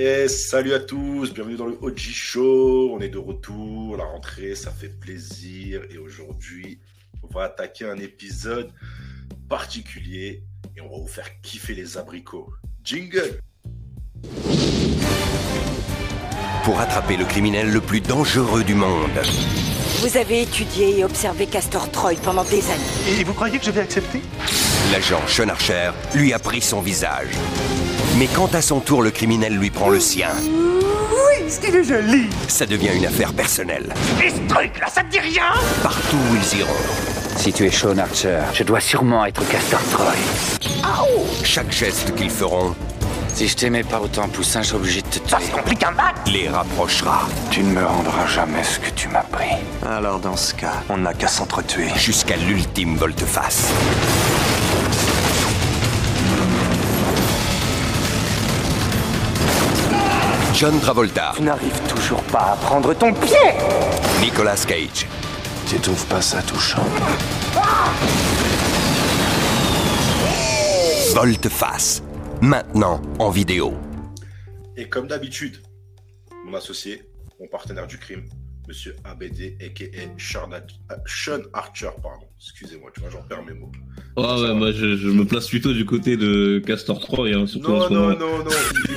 Et salut à tous, bienvenue dans le OG Show. On est de retour, la rentrée, ça fait plaisir. Et aujourd'hui, on va attaquer un épisode particulier et on va vous faire kiffer les abricots. Jingle Pour attraper le criminel le plus dangereux du monde, Vous avez étudié et observé Castor Troy pendant des années. Et vous croyez que je vais accepter? L'agent Sean Archer lui a pris son visage. Mais quand à son tour le criminel lui prend le sien, Oui, ce qu'il est joli ça devient une affaire personnelle. Et ce truc là, ça te dit rien? Partout où ils iront, Si tu es Sean Archer, je dois sûrement être Castor Troy. chaque geste qu'ils feront Si je t'aimais pas autant, Poussin, je suis obligé de te Ça tuer. se complique un bat les rapprochera Tu ne me rendras jamais ce que tu m'as pris. Alors dans ce cas, on n'a qu'à s'entretuer. jusqu'à l'ultime volte-face. John Travolta, Tu n'arrives toujours pas à prendre ton pied Nicolas Cage, Tu trouves pas ça touchant? Volte-face. Maintenant en vidéo. Et comme d'habitude, mon associé, mon partenaire du crime, monsieur ABD, a.k.a. Sean, Sean Archer, pardon. Excusez-moi, tu vois, j'en perds mes mots. Ah ouais, moi je, je me place plutôt du côté de Castor 3, hein, surtout en Non, ce non, moment. non, non.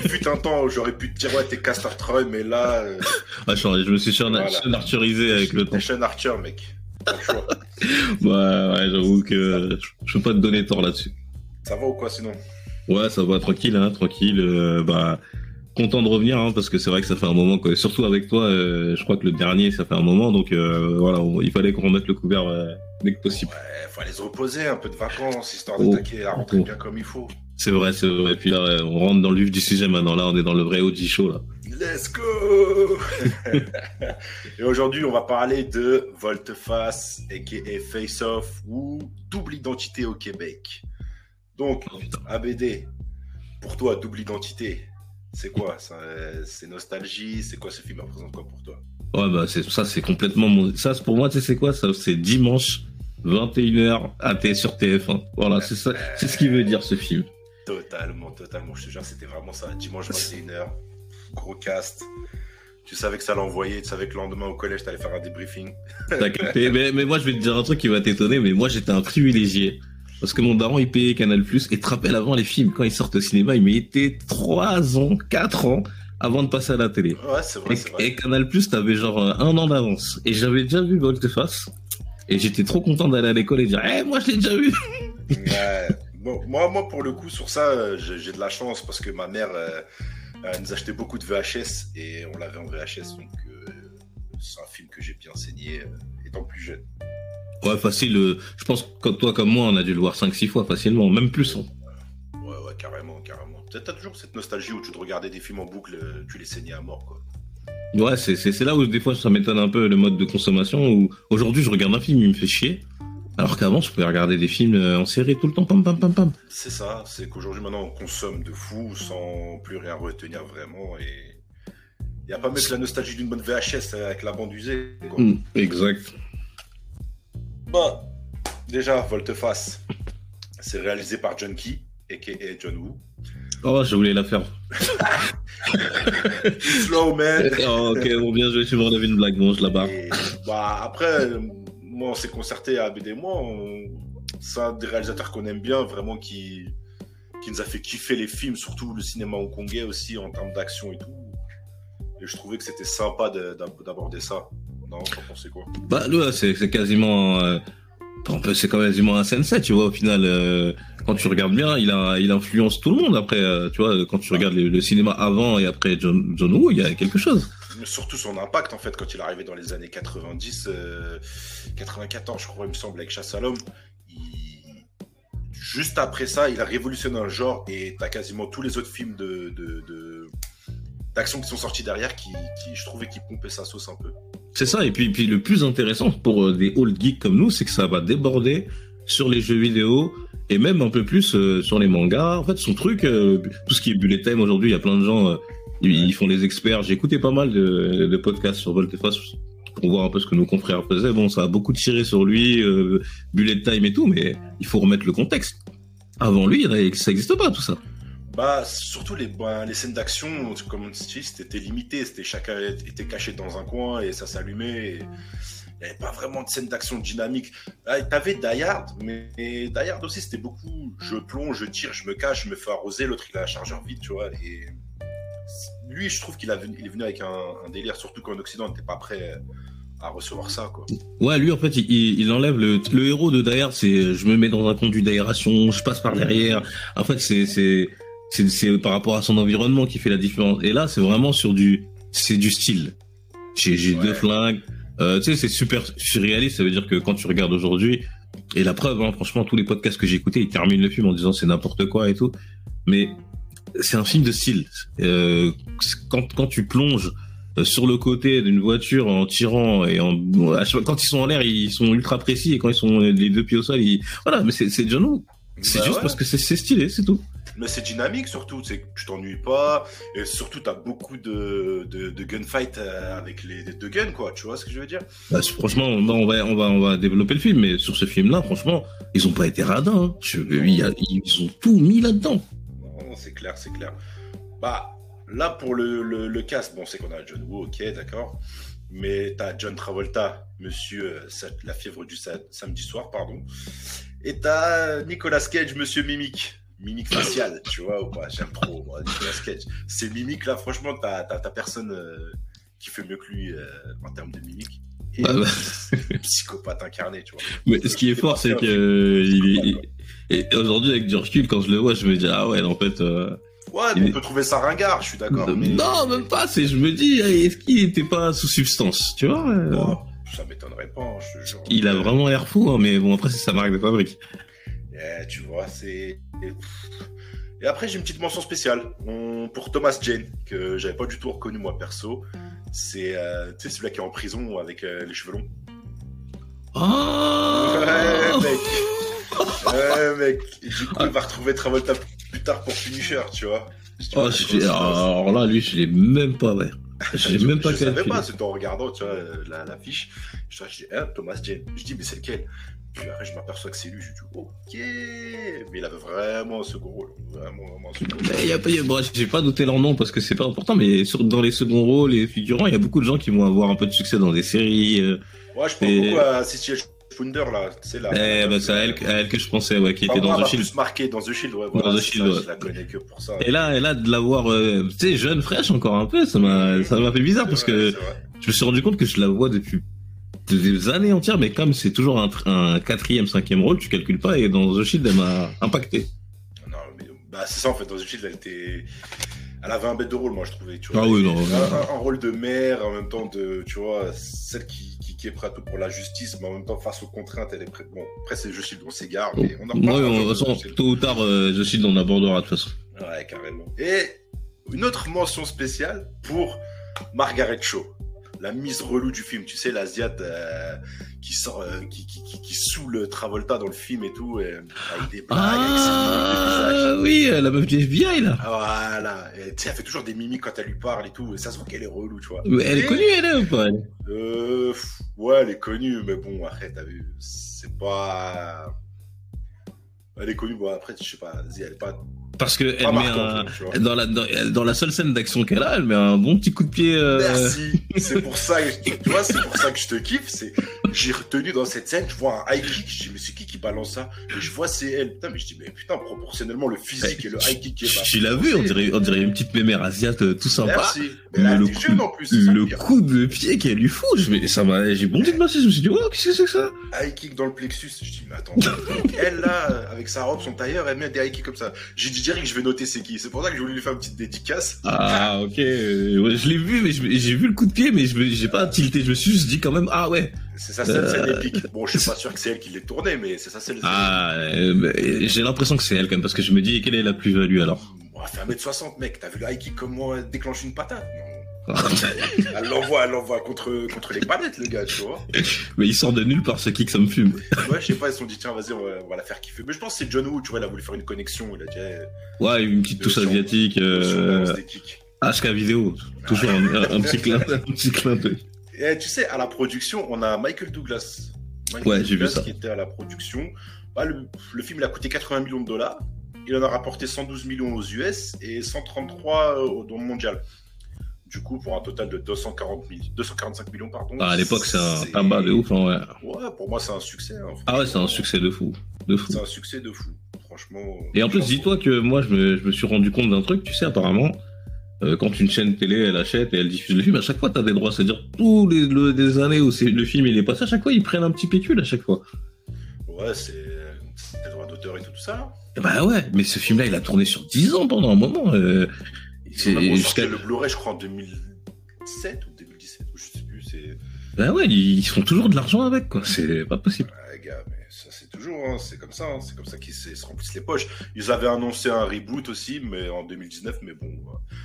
Il fut un temps où j'aurais pu te dire, ouais, t'es Castor Troy, mais là, euh, Ah, je, je me suis Voilà. avec le temps. Sean Archer, mec. Choix. Ouais, j'avoue que je, peux pas te donner tort là-dessus. Ça va ou quoi sinon? Ouais, ça va tranquille, hein, tranquille. euh, bah, content de revenir, hein, parce que c'est vrai que ça fait un moment, quoi. Surtout avec toi, euh, je crois que le dernier, ça fait un moment, donc euh, voilà, on- il fallait qu'on remette le couvert dès que possible. Ouais, faut aller se reposer, un peu de vacances, histoire Oh. d'attaquer la rentrée Oh. bien comme il faut. C'est vrai, c'est vrai. Et puis là, on rentre dans le vif du sujet maintenant. Là, on est dans le vrai OG show, là. Let's go Et aujourd'hui, on va parler de Volteface, a.k.a. Face Off, ou Double Identité au Québec. Donc, Oh. ABD, pour toi, Double Identité, c'est quoi? C'est nostalgie? C'est quoi ce film? Représente quoi pour toi? Ouais, bah, ça, c'est complètement mon, ça, pour moi, tu sais, c'est quoi, ça, c'est dimanche, 21h, AT sur TF1. Voilà, c'est ça, c'est ce qu'il veut dire, ce film. Totalement, totalement. Je te jure, c'était vraiment ça. Dimanche 21h, gros cast. Tu savais que ça l'envoyait, tu savais que le lendemain au collège, t'allais faire un débriefing. T'as capté? mais, mais moi, je vais te dire un truc qui va t'étonner, mais moi, j'étais un privilégié. Parce que mon daron, il payait Canal+, et tu te rappelles, avant les films, quand ils sortent au cinéma, il mettait 3 ans, 4 ans avant de passer à la télé. Ouais, c'est vrai, Et, c'est vrai. et Canal+, t'avais genre euh, un an d'avance. Et j'avais déjà vu Volteface. Et j'étais trop content d'aller à l'école et dire, eh, moi, je l'ai déjà vu! Ouais. Bon, moi, moi, pour le coup, sur ça, euh, j'ai de la chance parce que ma mère euh, nous achetait beaucoup de VHS et on l'avait en VHS. Donc, euh, c'est un film que j'ai bien saigné euh, étant plus jeune. Ouais, facile. je pense que toi comme moi, on a dû le voir 5-6 fois facilement, même plus. hein. Ouais, ouais, carrément, carrément. Peut-être t'as toujours cette nostalgie où tu te regardais des films en boucle, tu les saignais à mort, quoi. Ouais, c'est là où des fois ça m'étonne un peu le mode de consommation. Où aujourd'hui, je regarde un film, il me fait chier. Alors qu'avant, je pouvais regarder des films euh, en série tout le temps, pam pam pam pam. C'est ça, c'est qu'aujourd'hui, maintenant, on consomme de fou sans plus rien retenir vraiment et. Y a pas que la nostalgie d'une bonne VHS avec la bande usée. quoi. Mm, exact. Bah, déjà, Volteface, c'est réalisé par John Key, a.k.a. John Woo. Oh, je voulais la faire. Slow man. Oh, ok, bon, bien joué, tu me relèves une blague, bon, je la barre. Et, bah, après, moi, on s'est concerté à ABD, moi, on- c'est un des réalisateurs qu'on aime bien, vraiment, qui, qui nous a fait kiffer les films, surtout le cinéma hongkongais aussi, en termes d'action et tout. Et je trouvais que c'était sympa de- d'ab- d'aborder ça. Non, t'en pensais quoi? Bah, là, c'est c'est quasiment. euh, c'est quasiment un sensei, tu vois, au final. euh, quand tu regardes bien, il, a, il influence tout le monde. Après, euh, tu vois, quand tu regardes le, le cinéma avant et après John, John Woo, il y a quelque chose. Surtout son impact en fait quand il est arrivé dans les années 90, euh, 94 je crois il me semble avec Chasse à l'homme. il- Juste après ça, il a révolutionné un genre et t'as quasiment tous les autres films de, de, de- d'action qui sont sortis derrière qui, qui je trouvais qui pompaient sa sauce un peu. C'est ça. Et puis, puis le plus intéressant pour euh, des old geeks comme nous, c'est que ça va déborder sur les jeux vidéo et même un peu plus euh, sur les mangas. En fait, son truc, euh, tout ce qui est bullet time aujourd'hui, il y a plein de gens, euh, ils, font les experts. J'ai écouté pas mal de, de podcasts sur Volteface pour voir un peu ce que nos confrères faisaient. Bon, ça a beaucoup tiré sur lui, euh, bullet time et tout, mais il faut remettre le contexte. Avant lui, ça n'existe pas tout ça. Bah, surtout les, bah, les scènes d'action, comme on dit, c'était limité. C'était chacun était caché dans un coin et ça s'allumait. et Il n'y avait pas vraiment de scène d'action dynamique. Ah, T'avais Die Hard, mais Die Hard aussi, c'était beaucoup. Je plonge, je tire, je me cache, je me fais arroser. L'autre, il a un chargeur vide, tu vois. Et lui, je trouve qu'il est venu avec un, délire, surtout qu'en Occident, on n'était pas prêt à recevoir ça, quoi. Ouais, lui en fait, il, il- enlève le, le héros de Die Hard, c'est je me mets dans un conduit d'aération, je passe par derrière. En fait, c'est c'est c'est par rapport à son environnement qui fait la différence. Et là, c'est vraiment sur du c'est du style. J'ai Ouais. deux flingues. Euh, tu sais, c'est super surréaliste. Ça veut dire que quand tu regardes aujourd'hui, et la preuve, hein, franchement, tous les podcasts que j'ai écoutés, ils terminent le film en disant c'est n'importe quoi et tout. Mais c'est un film de style. Euh, quand quand tu plonges euh, sur le côté d'une voiture en tirant et en quand ils sont en l'air ils sont ultra précis et quand ils sont les deux pieds au sol ils voilà mais c'est John Woo c'est Bah juste ouais. parce que c'est stylé c'est tout Mais c'est dynamique surtout, c'est que tu t'ennuies pas, et surtout t'as beaucoup de, de, de gunfight euh, avec les, les deux guns, quoi, tu vois ce que je veux dire? Bah, franchement on va, on va on va on va développer le film mais sur ce film là franchement ils ont pas été radins hein. Je- il y a- ils ont tout mis là dedans Non, c'est clair, c'est clair. Bah, là pour le, le, le cast, bon, c'est qu'on a John Woo, ok, d'accord, mais t'as John Travolta, monsieur euh, la fièvre du sa- samedi soir, pardon, et t'as Nicolas Cage, monsieur Mimique. Mimique faciale, tu vois, ou pas J'aime trop, moi, Nicolas Cage. Ces mimiques là, franchement, t'as t'as- t'as personne euh, qui fait mieux que lui euh, en termes de mimique. Et Ah bah. psychopathe incarné, tu vois. mais ce qui est fort c'est que euh, il est et aujourd'hui avec du recul quand je le vois je me dis ah ouais en fait euh, Ouais, Il on peut trouver ça ringard, je suis d'accord. mais- non même pas c'est je me dis est-ce qu'il était pas sous substance tu vois Oh, ça m'étonnerait pas, je te jure. il a vraiment l'air fou hein, mais bon après c'est sa marque de fabrique Eh, tu vois, c'est. Et, après, j'ai une petite mention spéciale On- pour Thomas Jane, que j'avais pas du tout reconnu moi perso. C'est euh, celui-là qui est en prison avec euh, les cheveux longs. Ah Ouais, mec. Ouais, mec. Et du coup, il va retrouver Travolta plus tard pour Punisher, tu vois. Oh, je- c'est alors là, lui, je l'ai même pas, ouais. Je l'ai même pas je savais pas, c'était en regardant, tu vois, la, la fiche. Je, je dis, hein, Thomas Jane. Je dis, mais c'est lequel? Puis après, je m'aperçois que c'est lui. Je dis, ok. Mais il avait vraiment un second rôle. Vraiment, vraiment un second rôle. Mais y a pas, bon, j'ai pas noté leur nom parce que c'est pas important, mais sur, dans les seconds rôles et figurants, il y a beaucoup de gens qui vont avoir un peu de succès dans des séries. euh, Ouais, je pense Et- beaucoup à Cecilia Funder, là. Sais, là. eh, bah, c'est à elle, à elle que je pensais, ouais, qui Enfin, était dans The Shield. plus marqué dans The Shield, ouais. Dans The c'est Shield, ça, ouais. Je la connais que pour ça. Et là, et là, de l'avoir, euh, tu sais, jeune, fraîche encore un peu, ça m'a, ça m'a fait bizarre parce C'est que c'est je me suis rendu compte que je la vois depuis des années entières, mais comme c'est toujours un, tr- un quatrième, cinquième rôle, tu calcules pas, et dans The Shield, elle m'a impacté. Non, mais bah, c'est ça en fait. Dans The Shield, elle était. Elle avait un bête de rôle, moi, je trouvais. Tu vois, Ah oui, non, un, non. un- un rôle de mère, en même temps de. Tu vois, celle qui, qui, qui est prête pour la justice, mais en même temps, face aux contraintes, elle est prête. Bon, après, c'est The Shield, on s'égare, mais on en de toute façon, tôt ou tard, euh, The Shield, on abordera de toute façon. Ouais, carrément. Et une autre mention spéciale pour Margaret Cho, la mise relou du film. Tu sais, l'Asiate euh, qui sort, euh, qui, qui, qui, qui saoule Travolta dans le film et tout, et, avec des blagues, avec ses. Ah oui, euh, la meuf du FBI là. Voilà, Et, tu sais, elle fait toujours des mimiques quand elle lui parle et tout, et ça se voit qu'elle est relou, tu vois. Mais elle est connue elle est ou pas elle? Euh, pff, ouais, elle est connue, mais bon, après, t'as vu, c'est pas. Elle est connue, bon, après, je sais pas, elle est pas, Parce que elle met un dans la dans, dans la seule scène d'action qu'elle a, elle met un bon petit coup de pied. euh, Merci. C'est pour ça, que, tu vois, c'est pour ça que je te kiffe. C'est, j'ai retenu dans cette scène, je vois un high kick. Je dis, mais c'est qui qui balance ça? Et je vois c'est elle. Putain, mais je dis, mais putain, proportionnellement, le physique et le high kick qui est Tu l'as vu, on dirait on dirait une petite mémère asiate euh, tout sympa. Merci. Mais là, le coup, jeune en plus. c'est ça le pire. coup de pied qu'elle lui fout, je vais, ça m'a, j'ai bondi de ma je me suis dit, oh, qu'est-ce que c'est que ça? High kick dans le plexus. Je dis, mais attends. elle, là, avec sa robe, son tailleur, elle met des high kicks comme ça. J'ai dit que je vais noter c'est qui. C'est pour ça que j'ai voulu lui faire une petite dédicace. Ah, ok, euh, ouais, je l'ai vu, mais je j'ai vu le coup de pied, mais je j'ai pas tilté, je me suis juste dit quand même, ah ouais, C'est ça, c'est une scène Euh. épique. Bon, je suis pas sûr que c'est elle qui l'ait tournée, mais c'est ça, c'est le. ah, euh, j'ai l'impression que c'est elle quand même, parce que je me dis, quelle est la plus-value alors? Bon, elle fait 1m60, mec. T'as vu le high kick comme moi déclenche une patate? Non. Elle l'envoie, elle l'envoie contre, contre les palettes, le gars, tu vois. Mais il sort de nulle part ce kick, ça me fume. Ouais, je sais pas, ils se sont dit, tiens, vas-y, on va, on va la faire kiffer. Mais je pense que c'est John Woo, tu vois, il a voulu faire une connexion. Il a dit, eh, Ouais, une petite touche asiatique, euh. HK vidéo, toujours un, un- un petit clin, un petit clin d'œil. Et tu sais, à la production, on a Michael Douglas. Michael Ouais, j'ai vu ça. qui était à la production. Bah, le, le film, il a coûté 80 millions de dollars. il en a rapporté 112 millions aux US et 133 au- dans le mondial. Du coup, pour un total de 240 000 245 millions, pardon. Ah, à l'époque, c'est un tabac de ouf, hein, ouais. Ouais, pour moi, c'est un succès. hein, Ah ouais, c'est un succès de fou. De fou. C'est un succès de fou, franchement. Et en plus, dis-toi que moi, je me, je me suis rendu compte d'un truc, tu sais, apparemment, euh, quand une chaîne télé, elle achète et elle diffuse le film, à chaque fois, t'as des droits. C'est-à-dire, tous les, le- années où le film il est passé, à chaque fois, ils prennent un petit pécule à chaque fois. Ouais, c'est des droits d'auteur et tout, ça. Bah ouais, mais ce film-là, il a tourné sur 10 ans pendant un moment. euh, jusqu'à... le Blu-ray, je crois, en 2017 ou 2017, ou je sais plus. C'est. Bah ouais, ils, font toujours de l'argent avec, quoi. C'est pas possible. Ouais, gars, mais ça, c'est toujours, hein, c'est comme ça, hein, c'est comme ça qu'ils se se remplissent les poches. Ils avaient annoncé un reboot aussi, mais en 2019, mais bon. euh,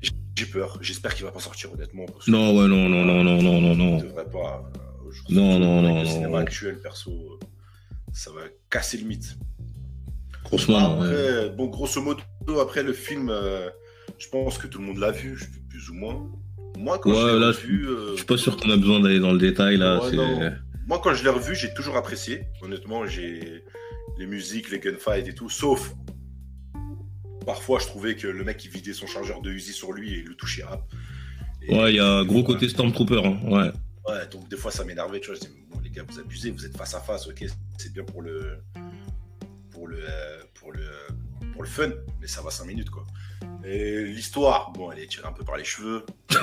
j'ai- peur, j'espère qu'il va pas sortir honnêtement. parce Non, ouais, non, non, non, non, non, non, non. Il devrait pas. euh, Non, non, non, Le cinéma non. actuel, perso, euh, ça va casser le mythe. Après, ouais. bon, grosso modo, après le film, euh, je pense que tout le monde l'a vu, plus ou moins. Moi, quand Ouais, je l'ai revu, euh, Je suis pas sûr qu'on a besoin d'aller dans le détail, là. Ouais, moi, quand je l'ai revu, j'ai toujours apprécié. Honnêtement, j'ai les musiques, les gunfights et tout, sauf parfois, je trouvais que le mec il vidait son chargeur de Uzi sur lui et il le touchait rap. Et- Ouais, il y a un gros côté Stormtrooper, hein. Ouais. Ouais, donc des fois ça m'énervait, tu vois. Je dis, bon, les gars, vous abusez, vous êtes face à face, ok, c'est bien pour le. pour le. euh, pour le. Pour le fun, mais ça va 5 minutes, quoi. Et l'histoire, bon, elle est tirée un peu par les cheveux.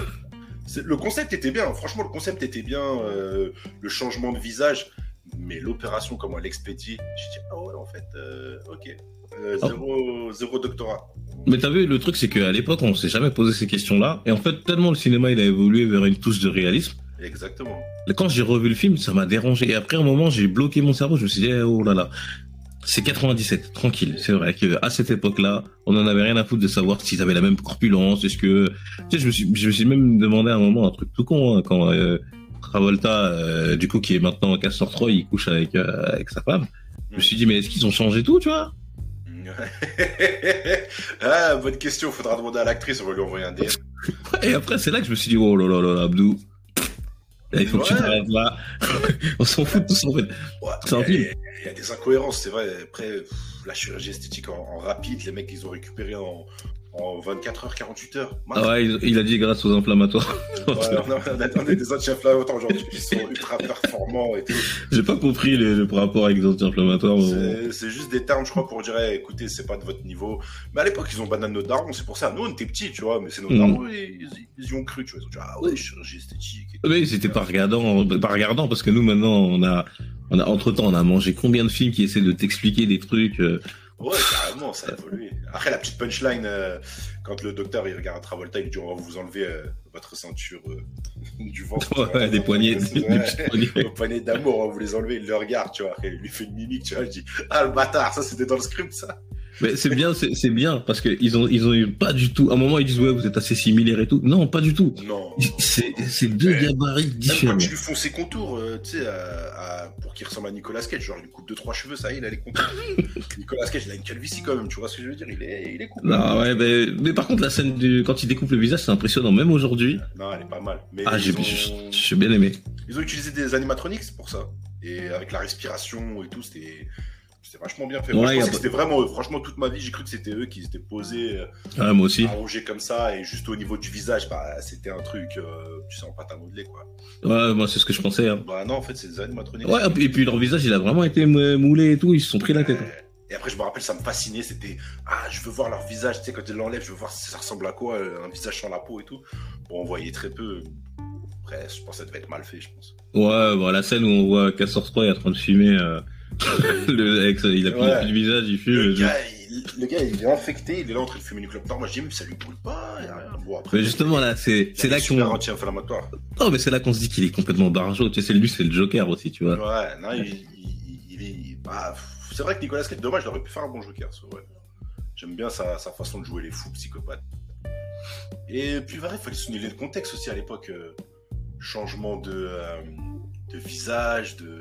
Le concept était bien, franchement, le concept était bien, euh, le changement de visage, mais l'opération, comment elle expédie, je dis, ah ouais, en fait, euh, ok. Euh, Ah. zéro, zéro doctorat. Mais t'as vu, le truc, c'est qu'à l'époque, on s'est jamais posé ces questions-là. Et en fait, tellement le cinéma, il a évolué vers une touche de réalisme. Exactement. Quand j'ai revu le film, ça m'a dérangé. Et après, un moment, j'ai bloqué mon cerveau. Je me suis dit, eh, oh là là. C'est 97, tranquille. C'est vrai qu'à cette époque-là, on en avait rien à foutre de savoir s'ils avaient la même corpulence. Est-ce que, tu sais, je me suis, je me suis même demandé à un moment un truc tout con, hein, quand, euh, Travolta, euh, du coup, qui est maintenant Castor Troy, il couche avec, euh, avec sa femme. Je me suis dit, mais est-ce qu'ils ont changé tout, tu vois? ah, bonne question, faudra demander à l'actrice, on va lui envoyer un DM. Et après, c'est là que je me suis dit, oh là là, Abdou. Là, il faut que tu t'arrêtes là. on s'en fout de tout ça, en fait. Ouais, C'est un il y a- film. Il y a des incohérences, c'est vrai. Après, pff, la chirurgie esthétique en, en rapide, les mecs, ils ont récupéré en, en 24 heures, 48 heures. Max. Ah ouais, il, il a dit grâce aux inflammatoires. Ouais, on, a, on des anti-inflammatoires aujourd'hui qui sont ultra performants et tout. J'ai pas compris le rapport avec les anti-inflammatoires. mais. C'est juste des termes, je crois, pour dire, eh, écoutez, c'est pas de votre niveau. Mais à l'époque, ils ont banane nos darons, c'est pour ça. Nous, on était petits, tu vois, mais c'est nos Mm. darons, ils, ils- ils y ont cru, tu vois. Ils ont dit, ah ouais, chirurgie esthétique. et tout. Mais c'était pas regardant, pas regardant parce que nous maintenant on a, on a entre temps on a mangé combien de films qui essaient de t'expliquer des trucs. euh, Ouais, carrément, ça a évolué. Après, la petite punchline, euh, quand le docteur il regarde Travolta, il lui dit on va vous enlever euh, votre ceinture euh, du ventre. ouais, des poignées, Ouais, des, des poignets. Vos poignées d'amour, on va vous les enlever. Il le regarde, tu vois. Et il lui fait une mimique, tu vois. Il dit Ah, le bâtard, ça c'était dans le script, ça. Mais c'est bien, c'est c'est bien parce que ils ont, ils ont eu pas du tout. À un moment ils disent ouais vous êtes assez similaires et tout. Non pas du tout. Non. C'est c'est deux Mais- gabarits Même différents. quand tu lui fonces ses contours, euh, tu sais, à- à- pour qu'il ressemble à Nicolas Cage, genre il lui coupe deux trois cheveux, ça y est, il a les contours. Nicolas Cage, il a une calvitie quand même, tu vois ce que je veux dire Il est, il est coupé. Non ouais mais, mais par contre la scène du quand il découpe le visage c'est impressionnant même aujourd'hui. Non, elle est pas mal. Mais Ah j'ai ils, ont... j'ai- j'ai bien aimé. ils ont utilisé des animatronics pour ça. Et avec la respiration et tout, c'était. C'était vachement bien fait. Moi, Ouais, je pensais que c'était vraiment eux. Franchement, toute ma vie, j'ai cru que c'était eux qui étaient posés, Ouais, moi aussi. allongés comme ça, et juste au niveau du visage, bah, c'était un truc, euh, tu sens pas ta modeler, quoi. Ouais moi c'est ce que je pensais. Hein. Bah non, en fait, c'est des animatronics. Ouais et puis leur visage il a vraiment été mou- moulé et tout ils se sont pris la tête. Euh, Et après, je me rappelle, ça me fascinait. C'était ah, je veux voir leur visage. Tu sais, quand ils l'enlèvent, je veux voir si ça ressemble à quoi, euh, un visage sans la peau et tout. Bon, on voyait très peu. Après, je pense que ça devait être mal fait, je pense. Ouais, bon, la scène où on voit Castor 3 en train de fumer, euh, le, avec, il a plus Ouais. le visage, il fume. Le gars, il, le gars, il est infecté, il est là en train de fumer une clope noire. Moi, je dis, mais ça lui brûle pas, y a rien. Bon, après, Mais justement, là, c'est, il c'est là qu'on, non, mais c'est là qu'on se dit qu'il est complètement barjot. Tu sais, lui, c'est le Joker aussi, tu vois. Ouais, non, il, il, il est. bah, c'est vrai que Nicolas Cage, dommage, il aurait pu faire un bon Joker, c'est vrai. J'aime bien sa, sa façon de jouer les fous psychopathes. Et puis, voilà, il fallait souligner le contexte aussi à l'époque. euh, changement de, euh, de visage, de-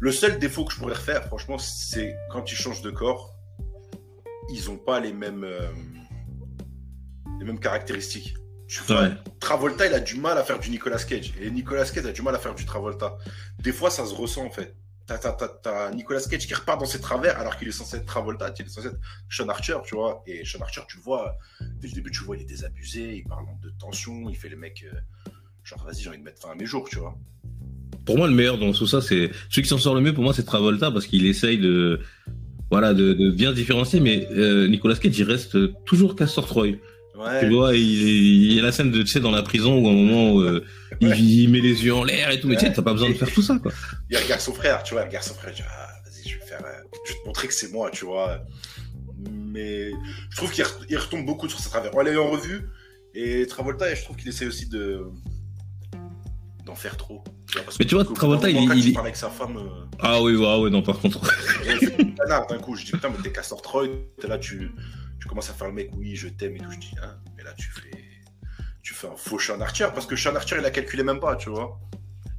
Le seul défaut que je pourrais refaire, franchement, c'est quand ils changent de corps, ils ont pas les mêmes, euh, les mêmes caractéristiques. Tu vois, Ouais. Travolta, il a du mal à faire du Nicolas Cage. Et Nicolas Cage a du mal à faire du Travolta. Des fois, ça se ressent, en fait. t'as, Nicolas Cage qui repart dans ses travers alors qu'il est censé être Travolta, il est censé être Sean Archer, tu vois. Et Sean Archer, tu le vois, dès le début, tu vois, il est désabusé, il parle de tension, il fait les mecs. euh, genre, vas-y, j'ai envie de mettre fin à mes jours, tu vois. Pour moi, le meilleur dans tout ça, c'est celui qui s'en sort le mieux. Pour moi, c'est Travolta parce qu'il essaye de, voilà, de, de bien différencier. Mais euh, Nicolas Cage, il reste toujours Castor Troy. Ouais. Tu vois, il, y a la scène de, tu sais, dans la prison où à un moment où, euh, il, Ouais. il met les yeux en l'air et tout. Mais tu sais, t'as pas besoin de faire tout ça, quoi. Il regarde son frère, tu vois, il regarde son frère, il dit, ah, vas-y, je vais faire, euh, je vais te montrer que c'est moi, tu vois. Mais je trouve qu'il re- il retombe beaucoup sur ses travers. On l'a eu en revue, et Travolta, je trouve qu'il essaie aussi de d'en faire trop. Parce Mais tu vois, Travolta, il- il- parle avec sa femme, euh, Ah oui, ah ouais, non, par contre. il d'un coup. Je dis, putain, mais t'es Castor Troy, t'es là, tu, tu commences à faire le mec, oui, je t'aime et tout. Je dis, hein, mais là, tu fais, tu fais un faux Sean Archer, parce que Sean Archer, il a calculé même pas, tu vois.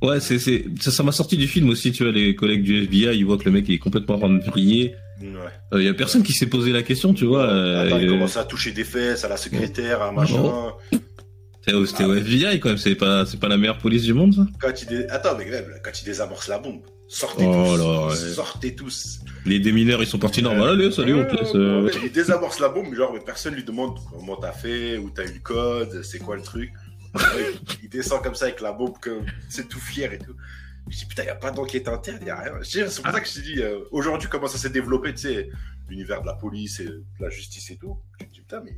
Ouais, c'est, c'est, ça, m'a sorti du film aussi, tu vois, les collègues du FBI, ils voient que le mec il est complètement rempli. Ouais. Il y a personne qui s'est posé la question, tu vois. euh, Attends, il euh, commence à toucher des fesses à la secrétaire, à machin. C'était au, FBI quand même, c'est pas, pas la meilleure police du monde, ça Quand il dé- Attends, mais même, quand il désamorce la bombe, sortez Oh tous. là, ouais. Sortez tous. Les démineurs ils sont partis normal, allez, salut, on te euh, Ouais, Il désamorce la bombe, mais genre, mais personne lui demande comment t'as fait, où t'as eu le code, c'est quoi le truc. Ouais, il descend comme ça avec la bombe, c'est tout fier et tout. Je dis putain, y a pas d'enquête interne, y a rien. C'est pour ça que je te dis, euh, aujourd'hui, comment ça s'est développé, tu sais, l'univers de la police et de la justice et tout. Je me dis putain, mais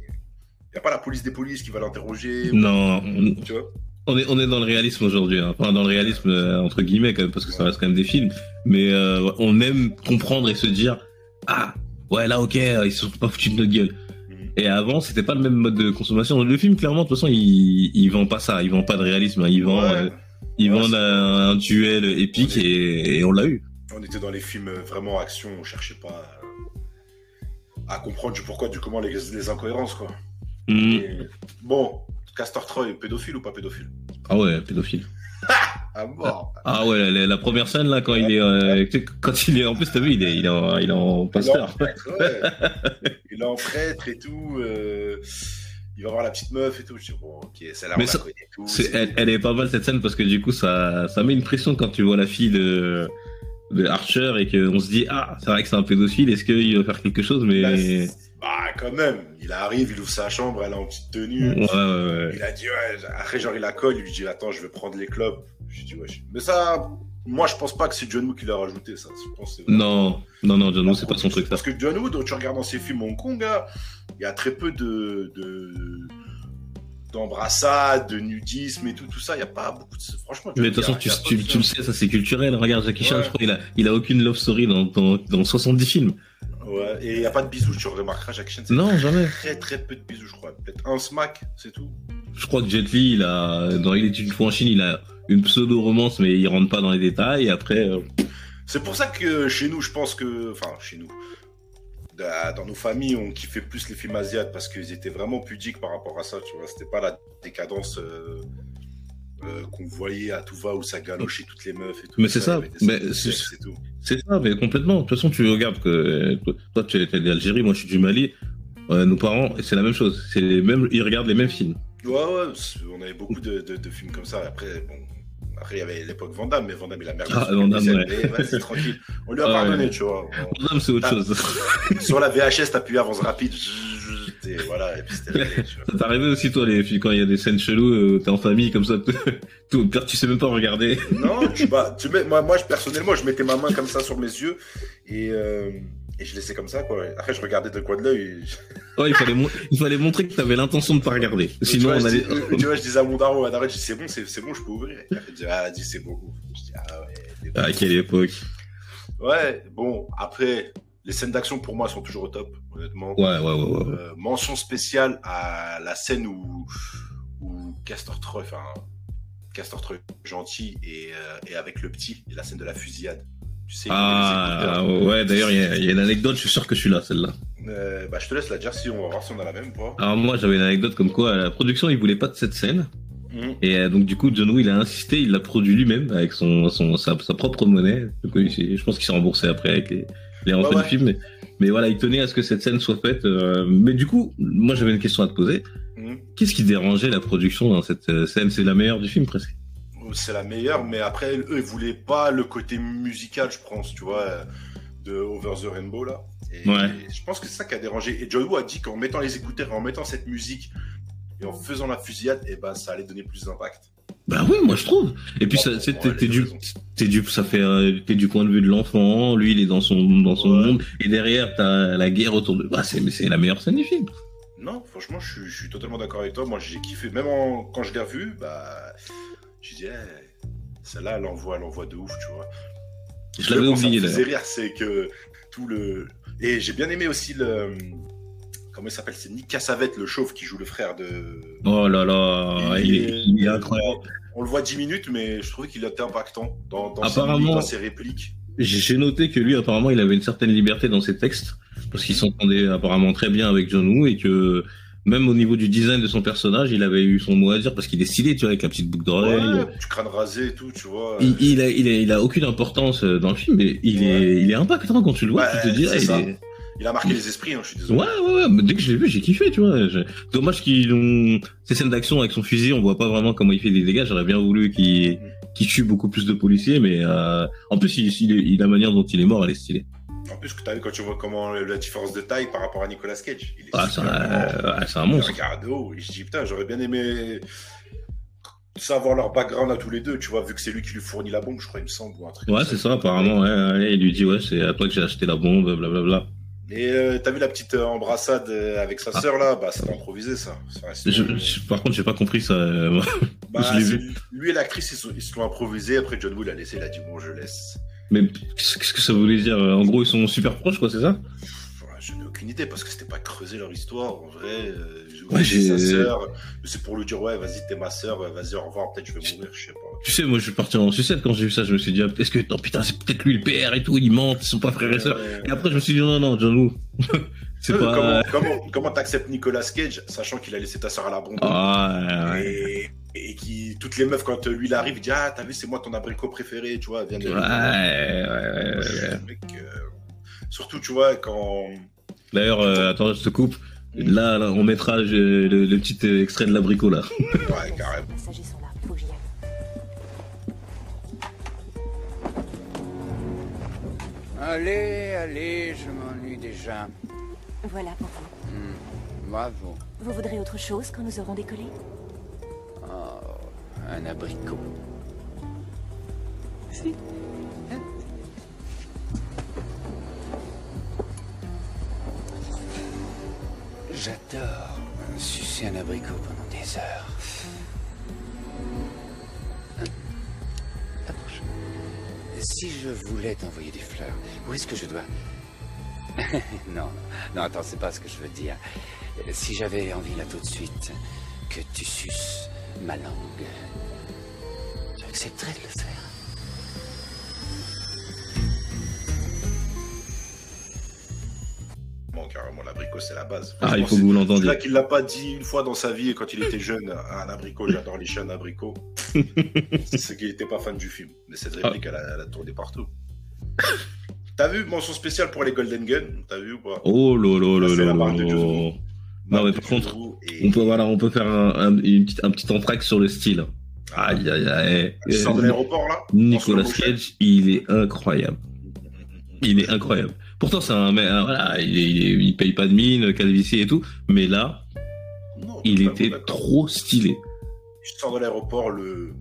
y a pas la police des polices qui va l'interroger. Non, on, Tu vois? On est, on est dans le réalisme aujourd'hui, hein. enfin dans le réalisme euh, entre guillemets quand même, parce que ça reste quand même des films, mais euh, on aime comprendre et se dire, ah, ouais là ok, ils se sont pas foutus de notre gueule. Mhm. Et avant, c'était pas le même mode de consommation. Le film, clairement, de toute façon, il, il vend pas ça. Il vend pas de réalisme. hein. Il vend, Ouais. euh, il Ouais, vend c'est- un, un duel épique et, et on l'a eu. On était dans les films euh, vraiment action, on cherchait pas à, à comprendre du pourquoi, du comment les, les incohérences, quoi. Mm. Et bon, Castor Troy, pédophile ou pas pédophile? Ah ouais, pédophile. À mort Ah ouais, la, la première scène là, quand il est, euh, quand il est, en plus, t'as vu, il est, il est en, il est en Il est en pasteur. prêtre, ouais. Il est en prêtre et tout. euh, il va voir la petite meuf et tout. Je dis, bon, ok, celle-là, on Mais la ça- connaît tout. Elle, elle est pas mal cette scène parce que du coup, ça, ça met une pression quand tu vois la fille de, de Archer et qu'on se dit, ah, c'est vrai que c'est un pédophile. Est-ce qu'il va faire quelque chose Mais ouais, c'est- bah, quand même. Il arrive, il ouvre sa chambre, elle est en petite tenue. ouais, ouais. Il a dit, ouais, après, genre, il la colle, il lui dit, attends, je vais prendre les clubs. Je dis, ouais. Mais ça, moi, je pense pas que c'est John Woo qui l'a rajouté, ça. Je pense Non, non, non, John Woo, c'est pas son truc ça. Parce que John Woo, quand tu regardes dans ses films Hong Kong, gars, il y a très peu de. de d'embrassades, de nudisme et tout, tout ça, il n'y a pas beaucoup de... Franchement, Mais de toute façon, tu, tu, tu le sais, ça c'est culturel. Regarde Jackie Chan, je crois, il a, il a aucune love story dans, dans, dans 70 films. Ouais, et il n'y a pas de bisous, tu remarqueras, Jackie Chan, Non, jamais. très très peu de bisous, je crois. Peut-être un smack, c'est tout. Je crois que Jet Li, il a, dans Il est une fois en Chine, il a une pseudo-romance, mais il rentre pas dans les détails. Et après, euh, C'est pour ça que chez nous, je pense que... Enfin, chez nous. Da- Dans nos familles, on kiffait plus les films asiates parce qu'ils étaient vraiment pudiques par rapport à ça, tu vois. C'était pas la décadence euh, euh, qu'on voyait à tout va où ça galochait toutes les meufs et tout. Mais c'est ça, des mais c'est- ça, mais complètement. De toute façon, tu regardes que, toi, tu es d'Algérie, moi, je suis du Mali. Euh, nos parents, c'est la même chose. C'est les mêmes, ils regardent les mêmes films. Ouais, ouais, on avait beaucoup de, de, de films comme ça. Après, bon, après il y avait l'époque Van Damme, mais Van Damme, il a merdé. Ah, sur Van Damme, les ouais. Vas-y, tranquille. On lui a Ah, pardonné, ouais. tu vois. Non, c'est autre Ah. chose. On- sur la VHS, t'appuies avance rapide. Et voilà, et puis c'était. Ça t'est arrivé aussi, toi, les filles, quand il y a des scènes cheloues, euh, t'es en famille, comme ça, tout, tu sais même pas regarder. Non, tu, bah, tu mets, moi, moi, personnellement, je mettais ma main comme ça sur mes yeux et, euh, et je laissais comme ça, quoi. Après, je regardais de coin de l'œil. Ouais, il fallait, il fallait montrer que t'avais l'intention de pas regarder. tu Sinon, vois, on je allait. dis- tu vois, je disais à mon daron, à je dis, c'est bon, c'est bon, je peux ouvrir. Et après, il dit, ah, dis, c'est bon. Je dis, ah ouais. À quelle époque Ouais, bon, après, les scènes d'action pour moi sont toujours au top, honnêtement. Ouais, ouais, ouais, ouais. ouais. Euh, mention spéciale à la scène où, où Castor Troy, enfin, Castor Troy gentil et, euh, et avec le petit, et la scène de la fusillade. Tu sais, Ah, écouteurs. ouais, d'ailleurs, il y, a- il y a une anecdote, je suis sûr que je suis là, celle-là. Euh, bah, je te laisse la dire si on va voir si on a la même ou pas. Alors, moi, j'avais une anecdote comme quoi, la production, il voulait pas de cette scène. Mhm. Et euh, donc, du coup, John Woo, il a insisté, il l'a produit lui-même avec son, son, sa, sa propre monnaie. Donc, je pense qu'il s'est remboursé après avec les, les rentrées Ouais, ouais. du film. Mais, mais voilà, il tenait à ce que cette scène soit faite. euh, mais du coup, moi, j'avais une question à te poser. Mhm. Qu'est-ce qui dérangeait la production dans cette euh, scène? C'est la meilleure du film, presque. C'est la meilleure, mais après, eux, ils voulaient pas le côté musical, je pense, tu vois, de Over the Rainbow, là. Et Ouais. je pense que c'est ça qui a dérangé. Et John Woo a dit qu'en mettant les écouteurs en mettant cette musique et en faisant la fusillade, et ben, ça allait donner plus d'impact. Bah oui, moi je trouve. Et puis Oh, ça, t'es du, raison. t'es du, ça fait, euh, t'es du point de vue de l'enfant. Lui, il est dans son, dans son Ouais. monde. Et derrière, t'as la guerre autour de. Bah, c'est, mais c'est la meilleure scène du film. Non, franchement, je suis, je suis totalement d'accord avec toi. Moi, j'ai kiffé. Même en- quand je l'ai revu, bah, j'ai dit, eh, celle-là, elle envoie, elle envoie de ouf, tu vois. Je l'avais oublié me faisait d'ailleurs. rire, c'est que tout le. Et j'ai bien aimé aussi le. Comment il s'appelle C'est Nick Cassavette, le chauve qui joue le frère de. Oh là là, il est, il est incroyable. On le voit 10 minutes, mais je trouvais qu'il était impactant dans, dans, ses, Apparemment- mimiques, dans ses répliques. J'ai j'ai noté que lui, apparemment, il avait une certaine liberté dans ses textes. Parce qu'il s'entendait apparemment très bien avec John Woo et que même au niveau du design de son personnage, il avait eu son mot à dire parce qu'il est stylé, tu vois, avec la petite boucle d'oreille. Ouais, du crâne rasé et tout, tu vois. Il, il, a, il, a, il a aucune importance euh, dans le film, mais il, Ouais. est, il est impactant quand tu le vois. Tu te dis, ah, il ça. est- Il a marqué les esprits, hein, je suis désolé. Ouais, ouais, ouais. mais Dès que je l'ai vu, j'ai kiffé, tu vois. Dommage qu'ils ont ces scènes d'action avec son fusil, on voit pas vraiment comment il fait des dégâts. J'aurais bien voulu qu'il qu'il tue beaucoup plus de policiers, mais euh... en plus, il, il, il- la manière dont il est mort, elle est stylée. En plus, que tu as vu quand tu vois comment la différence de taille par rapport à Nicolas Cage. Il est Ah, c'est un, ouais, c'est un monstre. regarde de haut et je dis putain, j'aurais bien aimé savoir leur background à tous les deux, tu vois, vu que c'est lui qui lui fournit la bombe, je crois, il me semble, ou un truc. Ouais, c'est ça, apparemment. Ouais, ouais, il lui dit, ouais, c'est à toi que j'ai acheté la bombe, blablabla. Et euh, t'as vu la petite euh, embrassade euh, avec sa Ah. sœur là? Bah, c'est improvisé ça. Ça Je- je- par contre, j'ai pas compris ça. euh, Bah, je l'ai c'est- vu. Lui et l'actrice, ils, ils se l'ont improvisé. Après, John Woo l'a laissé, il a dit bon, je laisse. Mais qu'est-ce que ça voulait dire En gros, ils sont super proches, quoi, c'est ça? Je n'ai aucune idée parce que c'était pas creusé leur histoire en vrai. euh, Ouais, sa sœur. C'est pour lui dire ouais, vas-y, t'es ma sœur, euh, vas-y, au revoir, peut-être je vais mourir, je sais pas. Tu sais, moi, je suis parti en sucette quand j'ai vu ça. Je me suis dit, ah, est-ce que, oh, putain, c'est peut-être lui le père et tout, ils mentent, ils sont pas frères et sœurs. Euh, Et après, je me suis dit, non, non, John Woo. C'est pas. Comment comment comment t'acceptes Nicolas Cage, sachant qu'il a laissé ta sœur à la bombe Ah, ouais, ouais. et, et qui toutes les meufs quand lui il arrive, il dit ah t'as vu c'est moi ton abricot préféré, tu vois, viens de Ouais, ouais, ouais, ouais, ouais. Mec, euh, Surtout tu vois quand D'ailleurs, euh, attends, je te coupe. Là, là, on mettra euh, le, le petit extrait de l'abricot, là. ouais carrément. Allez, allez, je m'ennuie déjà. Voilà pour vous. Hmm, bravo. Vous voudrez autre chose quand nous aurons décollé? Oh, un abricot. J'adore sucer un abricot pendant des heures. Approche. Si je voulais t'envoyer des fleurs, où est-ce que je dois Non, non, attends, c'est pas ce que je veux dire. Si j'avais envie là tout de suite que tu suces ma langue, tu accepterais de le faire Bon, carrément l'abricot c'est la base. Ah, il faut que vous C'est l'entendiez. là qu'il l'a pas dit une fois dans sa vie quand il était jeune. Un abricot, j'adore les chiens d'abricot. c'est qu'il était pas fan du film. Mais cette Ah. réplique, elle, a, elle a tourné partout. T'as vu mention spéciale pour les Golden Gun T'as vu ou pas? Oh là là là Woo. Non, mais par contre, et- On peut, voilà, on peut faire un, un, une petite, un petit entraque sur le style. Aïe, aïe, aïe. Tu sors de Euh, l'aéroport là? Nicolas. Cage, il est incroyable. Il est incroyable. Pourtant, c'est un mec, hein, voilà, il, il, il paye pas de mine, calvitie et tout, mais là, Non, il était trop stylé. Je sors de l'aéroport, le,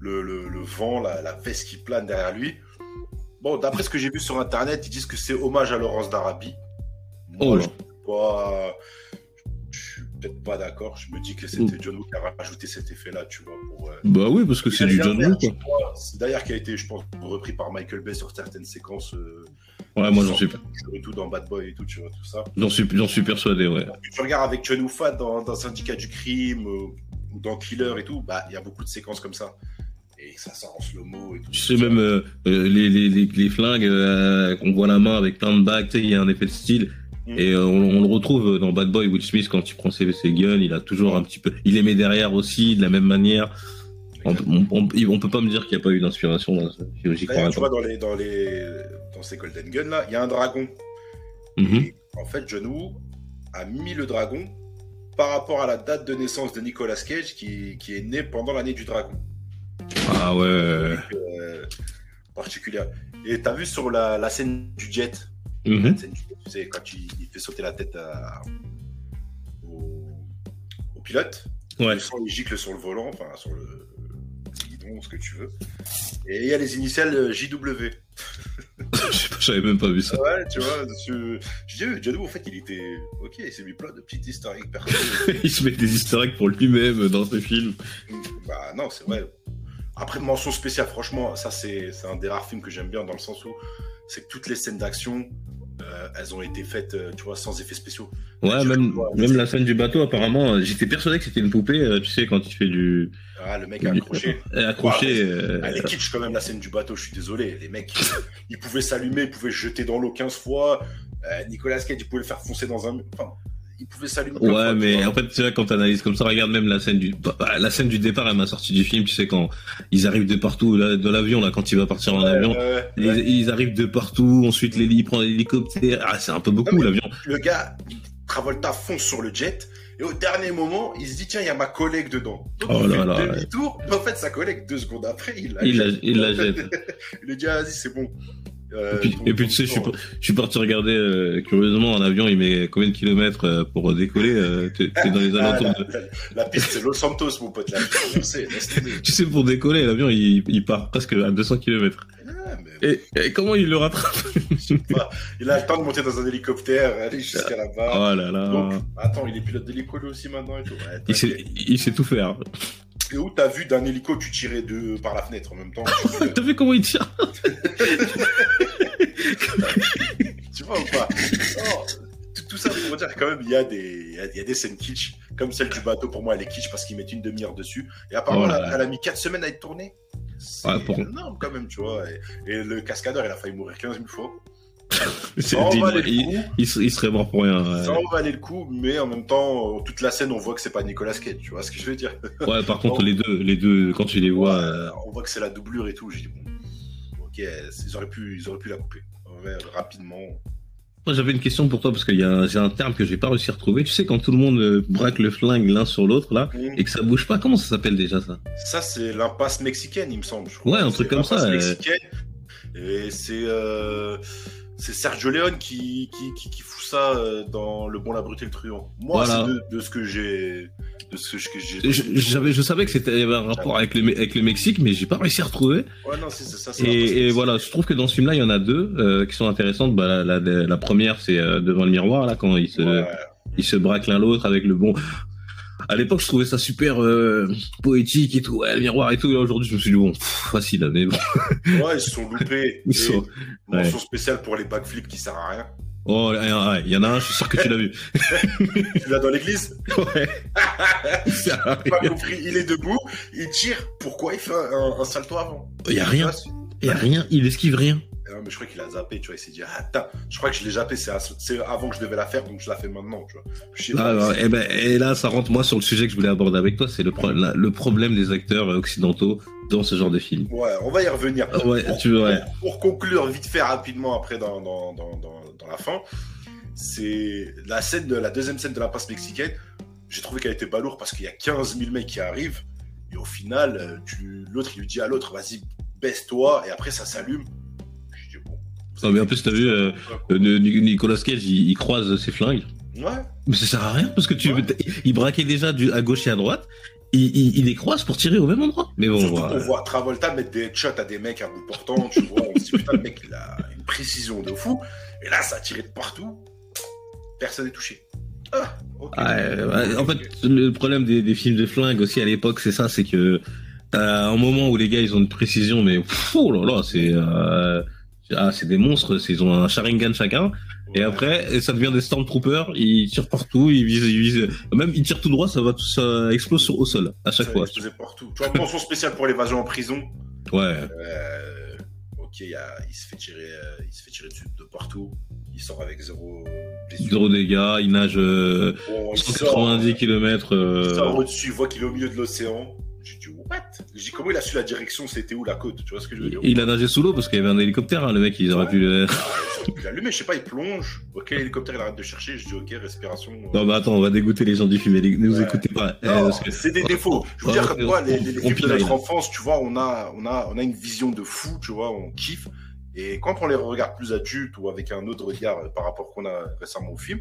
le, le, le vent, la, la veste qui plane derrière lui. Bon, d'après ce que j'ai vu sur internet, ils disent que c'est hommage à Laurence d'Arabie. Oh Moi, là. je suis pas. Je suis peut-être pas d'accord. Je me dis que c'était John Woo qui a rajouté cet effet-là, tu vois. Pour, euh, Bah oui, parce que c'est du John Woo. C'est d'ailleurs qui a été, je pense, repris par Michael Bay sur certaines séquences. euh, Ouais, moi, j'en suis, Et tout dans Bad Boy et tout, tu vois, tout ça. j'en suis, suis persuadé, ouais. Tu regardes avec John Woo Fat dans, dans Syndicat du crime euh, ou dans Killer et tout, bah il y a beaucoup de séquences comme ça. Et ça sort en slow-mo et tout. Tu sais, même euh, euh, les, les, les, les flingues, euh, qu'on voit la main avec plein de bagues, il y a un effet de style. Mm. Et euh, on, on le retrouve dans Bad Boy, Will Smith, quand il prend ses, ses guns, il a toujours un petit peu... Il les met derrière aussi, de la même manière. On, on, on, on peut pas me dire qu'il n'y a pas eu d'inspiration dans D'ailleurs, tu vois, dans, les, dans, les, dans ces Golden Gun là, il y a un dragon. Mhm. Et en fait, John Woo a mis le dragon par rapport à la date de naissance de Nicolas Cage qui, qui est né pendant l'année du dragon. Ah ouais. euh, particulière. Et t'as vu sur la, la scène du jet, Mhm. la scène du jet, tu sais, quand il, il fait sauter la tête à- au, au pilote, Ouais. le sang il gicle sur le volant, enfin sur le guidon, ce que tu veux. Et il y a les initiales euh, JW. J'avais même pas vu ça. Ouais, tu vois, je, je dis, Jadou, en fait, il était. Ok, il s'est mis plein de petites historiques. Il se met des eggs pour lui-même dans ses films. bah non, c'est vrai. Après, mention spéciale, franchement, ça c'est un des rares films que j'aime bien dans le sens où c'est que toutes les scènes d'action, euh, elles ont été faites, euh, tu vois, sans effets spéciaux. Ouais, même, vois, même la scène du bateau, apparemment, euh, j'étais persuadé que c'était une poupée, tu sais, quand il fait du. Ah, le mec a accroché. Accroché. Euh, Elle est kitsch quand même, la scène du bateau, je suis désolé. Les mecs, ils pouvaient s'allumer, ils pouvaient se jeter dans l'eau 15 fois. Euh, Nicolas Cage, il pouvait le faire foncer dans un mur. Enfin, il pouvait s'allumer. Ouais, fois, mais en fait, tu vois, quand t'analyses comme ça, regarde même la scène du, bah, bah, la scène du départ, elle m'a sorti du film, tu sais, quand ils arrivent de partout, là, de l'avion, là, quand il va partir en avion. Ils, ouais. ils arrivent de partout, ensuite il prend l'hélicoptère. Ah, c'est un peu beaucoup, l'avion. le gars, Travolta fonce sur le jet. Et au dernier moment, il se dit, tiens, il y a ma collègue dedans. Donc, Oh il là fait là, demi-tour. Mais en fait, sa collègue, deux secondes après, il la Il la, jette. il la jette. Il lui dit, ah, vas-y, c'est bon. Euh, Et puis, ton- et puis, ton tu sais, je suis, je suis parti regarder, euh, curieusement, un avion, il met combien de kilomètres euh, pour décoller euh, T'es dans les Ah, alentours de... la- la piste, c'est Los Santos, mon pote. Là. Je sais. Tu sais, pour décoller, l'avion, il, il part presque à 200 kilomètres. Ah, mais Et, et comment il le rattrape? Pas. Il a le temps de monter dans un hélicoptère, aller jusqu'à là-bas. Oh là là. Donc, attends, il est pilote d'hélico lui aussi maintenant et tout. Ouais, il, sait, il sait tout faire. Et où t'as vu d'un hélico, tu tirais de, par la fenêtre en même temps T'as vu comment il tire tu vois ou pas? Tout, tout ça pour dire quand même, il y, a des, y a- y a des scènes kitsch, comme celle du bateau, pour moi elle est kitsch parce qu'ils mettent une demi-heure dessus. Et apparemment, Oh elle, a- là. elle a mis 4 semaines à être tournée. C'est Ouais, pour- énorme quand même, tu vois. Et, et le cascadeur, il a failli mourir 15 000 fois. Ça en il, valait le il- coup. il se- il serait mort pour rien. ouais. Ça en valait le coup, mais en même temps, toute la scène, on voit que c'est pas Nicolas Cage, tu vois ce que je veux dire Ouais, par contre, les deux, les deux, quand tu les vois, euh, On voit que c'est la doublure et tout. J'ai dit, bon, ok, ils auraient pu, ils auraient pu la couper. Ouais, rapidement. Moi, j'avais une question pour toi parce qu'il y a un, j'ai un terme que j'ai pas réussi à retrouver. Tu sais, quand tout le monde euh, braque le flingue l'un sur l'autre, là, et que ça bouge pas, comment ça s'appelle déjà ça? Ça, c'est l'impasse mexicaine, il me semble. je crois. Ouais, un truc comme ça, l'impasse euh. mexicaine. Et c'est euh, c'est Sergio Leone qui, qui, qui, qui fout ça euh, dans Le Bon, la Brute et le Truand. Moi, Voilà. c'est de, de ce que j'ai. De ce que j'ai. je, j'avais, je savais que c'était il y avait un rapport avec le, avec le Mexique, mais j'ai pas réussi à retrouver. Ouais, non, c'est ça. Et, et voilà, je trouve que dans ce film-là, il y en a deux euh, qui sont intéressantes. Bah, la, la, la première, c'est euh, devant le miroir, là, quand ils se, Ouais. ils se braquent l'un l'autre avec le bon. À l'époque, je trouvais ça super euh, poétique et tout, ouais, le miroir et tout. Et aujourd'hui, je me suis dit bon, pff, facile, hein, mais bon. Ouais, ils se sont loupés. Ils sont- Mention spéciale pour les backflips qui servent à rien. Oh, ouais, ouais, il y en a un, je suis sûr que tu l'as vu. Tu l'as dans l'église Ouais. Pas compris. Il est debout, il tire. Pourquoi il fait un, un salto avant Il y a rien, il y a rien, il esquive rien. Mais je crois qu'il a zappé, tu vois. Il s'est dit, ah, attends, je crois que je l'ai zappé, c'est avant que je devais la faire, donc je la fais maintenant, tu vois. Je Ah, pas, et, ben, et là, ça rentre moi sur le sujet que je voulais aborder avec toi, c'est le, pro- la- le problème des acteurs occidentaux dans ce genre de film. Ouais, on va y revenir. Ah Ouais, Pour, tu veux, ouais. pour- pour conclure vite fait rapidement après dans, dans, dans, dans, la fin, c'est la scène de la deuxième scène de la passe mexicaine. J'ai trouvé qu'elle était balourde parce qu'il y a 15 000 mecs qui arrivent et au final, euh, l'autre il lui dit à l'autre, vas-y, baisse-toi et après ça s'allume. Non, mais en plus, t'as vu, euh. Euh, Ni- Nicolas Cage, il, il croise ses flingues. Ouais, Mais ça sert à rien parce que tu, Ouais. il braquait déjà du, à gauche et à droite. Il, il, il les croise pour tirer au même endroit. Mais bon, Surtout voilà. qu'on voit Travolta mettre des headshots à des mecs à bout portant, tu vois, on se dit putain le mec il a une précision de fou, et là ça a tiré de partout, personne n'est touché. Ah, ok. Ouais, ouais, en fait, le problème des, des films de flingue aussi à l'époque, c'est ça, c'est que t'as un moment où les gars ils ont une précision, mais pff, oh là là, c'est euh, ah, c'est des monstres, ils ont un Sharingan chacun, et après ça devient des Stormtroopers, ils tirent partout, ils visent, ils visent, même ils tirent tout droit, ça va tout ça explose sur, au sol à chaque Ça fois. explosait partout. Tu vois, mention spéciale pour l'évasion en prison. Ouais, Euh, ok, il, y a- il se fait tirer, euh, il se fait tirer dessus de partout. Il sort avec zéro blessure. zéro dégâts, il nage euh, Bon, il 190 sort, km. il sort au-dessus, il voit qu'il est au milieu de l'océan. J'ai dit what? J'ai dit comment il a su la direction, c'était où la côte Tu vois ce que je veux dire? Il a nagé sous l'eau parce qu'il y avait un hélicoptère, hein, le mec, ils auraient pu le... Il a allumé, je sais pas, il plonge. Ok, l'hélicoptère il arrête de chercher, je dis ok, respiration. Non, mais attends, on va dégoûter les gens du film. Ne vous Ouais. écoutez pas. Eh, c'est des défauts. Je veux Ouais, dire, ouais, moi, les, les, les films de notre enfance, tu vois, on a, on a, on a une vision de fou, tu vois, on kiffe. Et quand on les regarde plus adultes ou avec un autre regard euh, par rapport qu'on a récemment au film,